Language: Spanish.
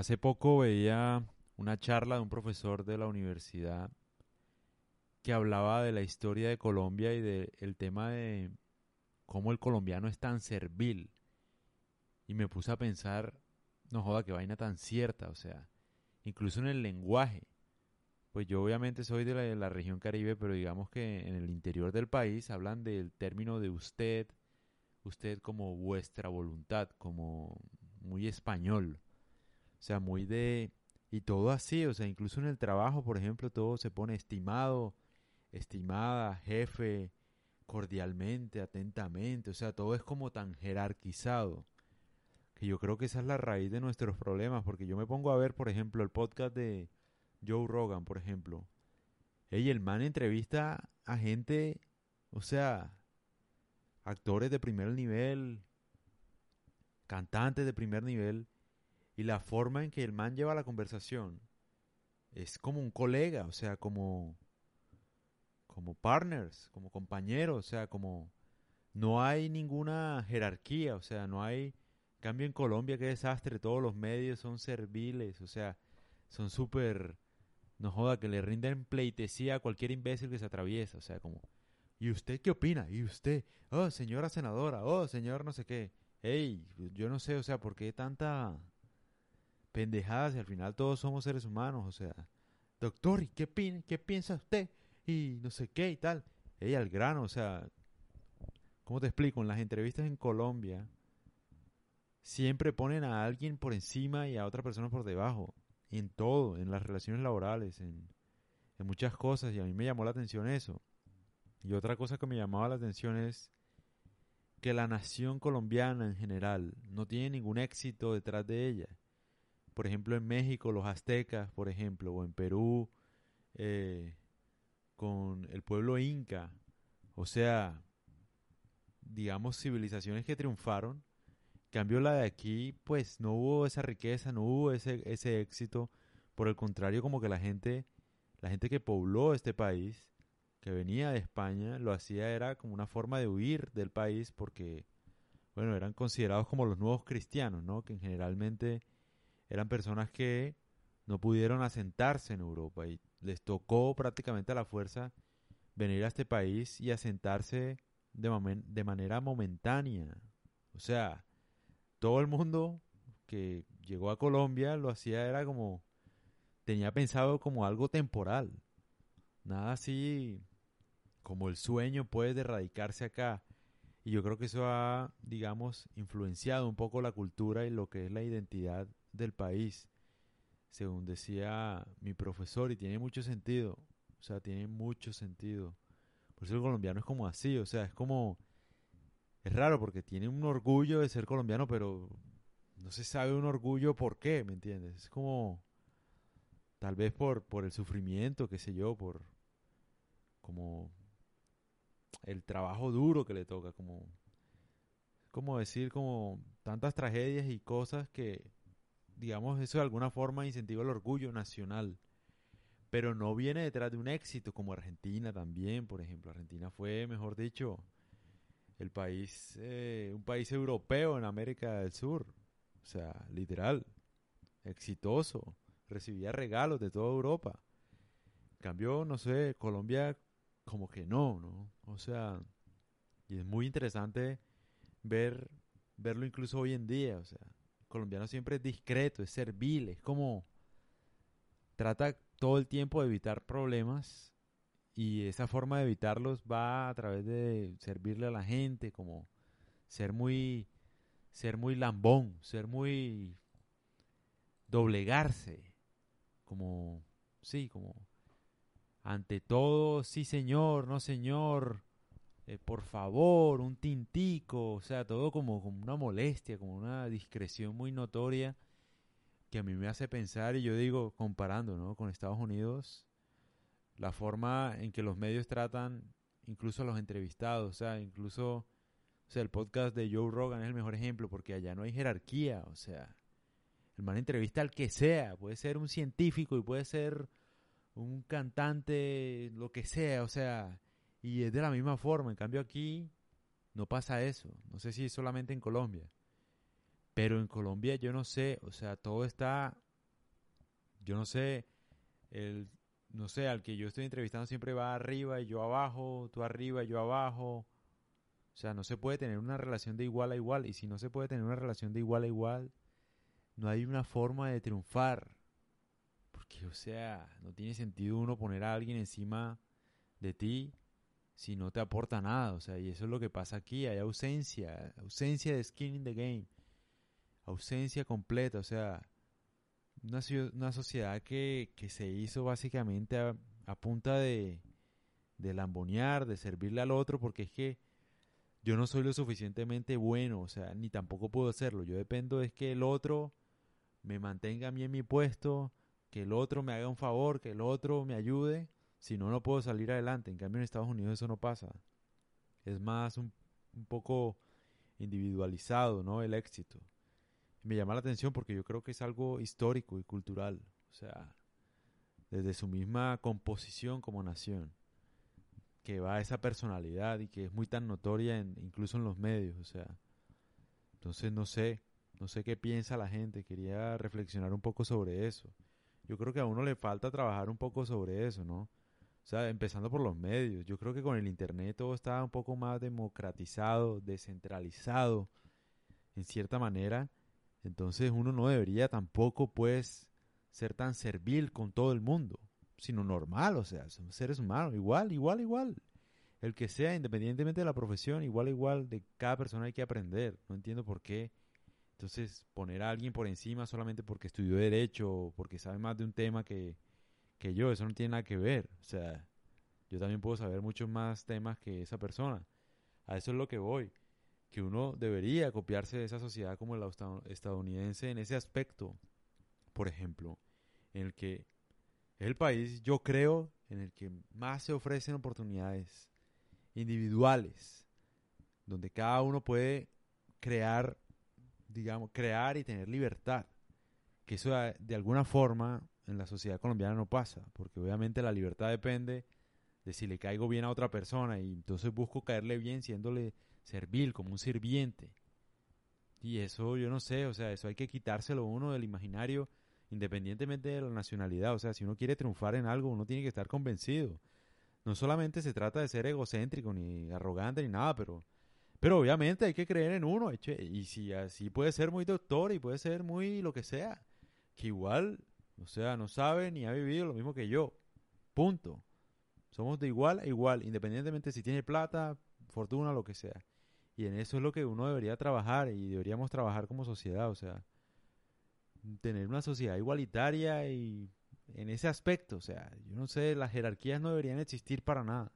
Hace poco veía una charla de un profesor de la universidad que hablaba de la historia de Colombia y del tema de cómo el colombiano es tan servil. Y me puse a pensar, no joda, qué vaina tan cierta, o sea, incluso en el lenguaje. Pues yo obviamente soy de la, región caribe, pero digamos que en el interior del país hablan del término de usted, usted como vuestra voluntad, como muy español. O sea, muy de... Y todo así, o sea, incluso en el trabajo, por ejemplo, todo se pone estimado, estimada, jefe, cordialmente, atentamente, o sea, todo es como tan jerarquizado. Que yo creo que esa es la raíz de nuestros problemas, porque yo me pongo a ver, por ejemplo, el podcast de Joe Rogan, por ejemplo. Ey, el man entrevista a gente, o sea, actores de primer nivel, cantantes de primer nivel, y la forma en que el man lleva la conversación es como un colega, o sea, como como partners, como compañeros, o sea, como no hay ninguna jerarquía, o sea, no hay cambio en Colombia, qué desastre, todos los medios son serviles, o sea, son súper, no joda, que le rinden pleitesía a cualquier imbécil que se atraviesa, o sea, como, ¿y usted qué opina? ¿Y usted? Oh, señora senadora, oh, señor no sé qué. Ey, yo no sé, o sea, ¿por qué tanta pendejadas y al final todos somos seres humanos, o sea, doctor, ¿y qué, qué piensa usted? Y no sé qué y tal. Ella al grano, o sea, ¿cómo te explico? En las entrevistas en Colombia siempre ponen a alguien por encima y a otra persona por debajo. En todo, en las relaciones laborales, en, en muchas cosas. Y a mí me llamó la atención eso. Y otra cosa que me llamaba la atención es que la nación colombiana en general no tiene ningún éxito detrás de ella por ejemplo, en México, los aztecas, por ejemplo, o en Perú, eh, con el pueblo inca, o sea, digamos, civilizaciones que triunfaron. cambio, la de aquí, pues no hubo esa riqueza, no hubo ese, ese éxito. Por el contrario, como que la gente, la gente que pobló este país, que venía de España, lo hacía era como una forma de huir del país porque, bueno, eran considerados como los nuevos cristianos, ¿no? Que generalmente eran personas que no pudieron asentarse en Europa y les tocó prácticamente a la fuerza venir a este país y asentarse de, de manera momentánea. O sea, todo el mundo que llegó a Colombia lo hacía era como tenía pensado como algo temporal. Nada así como el sueño puede de radicarse acá. Y yo creo que eso ha, digamos, influenciado un poco la cultura y lo que es la identidad del país, según decía mi profesor, y tiene mucho sentido, o sea, tiene mucho sentido. Por eso el colombiano es como así, o sea, es como... Es raro porque tiene un orgullo de ser colombiano, pero no se sabe un orgullo por qué, ¿me entiendes? Es como... Tal vez por, por el sufrimiento, qué sé yo, por... Como... El trabajo duro que le toca, como... Como decir, como tantas tragedias y cosas que digamos, eso de alguna forma incentiva el orgullo nacional. Pero no viene detrás de un éxito como Argentina también, por ejemplo. Argentina fue, mejor dicho, el país, eh, un país europeo en América del Sur. O sea, literal, exitoso. Recibía regalos de toda Europa. Cambió, no sé, Colombia como que no, ¿no? O sea, y es muy interesante ver verlo incluso hoy en día, o sea, colombiano siempre es discreto, es servil, es como trata todo el tiempo de evitar problemas y esa forma de evitarlos va a través de servirle a la gente, como ser muy ser muy lambón, ser muy doblegarse, como sí, como ante todo, sí señor, no señor, eh, por favor, un tintico, o sea, todo como, como una molestia, como una discreción muy notoria que a mí me hace pensar y yo digo, comparando ¿no? con Estados Unidos, la forma en que los medios tratan incluso a los entrevistados, o sea, incluso, o sea, el podcast de Joe Rogan es el mejor ejemplo porque allá no hay jerarquía, o sea, el man entrevista al que sea, puede ser un científico y puede ser un cantante, lo que sea, o sea, y es de la misma forma. En cambio aquí no pasa eso. No sé si es solamente en Colombia. Pero en Colombia yo no sé. O sea, todo está yo no sé, el, no sé, al que yo estoy entrevistando siempre va arriba y yo abajo, tú arriba y yo abajo. O sea, no se puede tener una relación de igual a igual. Y si no se puede tener una relación de igual a igual, no hay una forma de triunfar. Porque, o sea, no tiene sentido uno poner a alguien encima de ti si no te aporta nada. O sea, y eso es lo que pasa aquí. Hay ausencia, ausencia de skin in the game. Ausencia completa. O sea, una, una sociedad que, que, se hizo básicamente a, punta de, de lambonear, de servirle al otro, porque es que yo no soy lo suficientemente bueno, o sea, ni tampoco puedo hacerlo. Yo dependo de que el otro me mantenga a mí en mi puesto, que el otro me haga un favor, que el otro me ayude. Si no, no puedo salir adelante. En cambio, en Estados Unidos eso no pasa. Es más un, un poco individualizado, ¿no? El éxito. me llama la atención porque yo creo que es algo histórico y cultural. O sea, desde su misma composición como nación que va a esa personalidad y que es muy tan notoria incluso en los medios, o sea. Entonces no sé, no sé qué piensa la gente, quería reflexionar un poco sobre eso. Yo creo que a uno le falta trabajar un poco sobre eso, ¿no? Sea, empezando por los medios. Yo creo que con el Internet todo está un poco más democratizado, descentralizado, en cierta manera. Entonces uno no debería tampoco, pues, ser tan servil con todo el mundo sino normal, o sea, somos seres humanos, igual, igual, igual. El que sea, independientemente de la profesión, igual, igual, de cada persona hay que aprender. No entiendo por qué. Entonces, poner a alguien por encima solamente porque estudió Derecho o porque sabe más de un tema que, que yo, eso no tiene nada que ver. O sea, yo también puedo saber muchos más temas que esa persona. A eso es lo que voy. Que uno debería copiarse de esa sociedad como la estadounidense en ese aspecto. Por ejemplo, en el que es el país, yo creo, en el que más se ofrecen oportunidades individuales, donde cada uno puede crear, digamos, crear y tener libertad. Que eso de alguna forma en la sociedad colombiana no pasa, porque obviamente la libertad depende de si le caigo bien a otra persona y entonces busco caerle bien siéndole servil, como un sirviente. Y eso yo no sé, o sea, eso hay que quitárselo uno del imaginario independientemente de la nacionalidad. O sea, si uno quiere triunfar en algo, uno tiene que estar convencido. No solamente se trata de ser egocéntrico, ni arrogante, ni nada, pero, pero obviamente hay que creer en uno. Y si así puede ser muy doctor y puede ser muy lo que sea, que igual, o sea, no sabe ni ha vivido lo mismo que yo. Punto. Somos de igual a igual, independientemente si tiene plata, fortuna, lo que sea. Y en eso es lo que uno debería trabajar y deberíamos trabajar como sociedad, o sea, tener una sociedad igualitaria y en ese aspecto, o sea, yo no sé, las jerarquías no deberían existir para nada.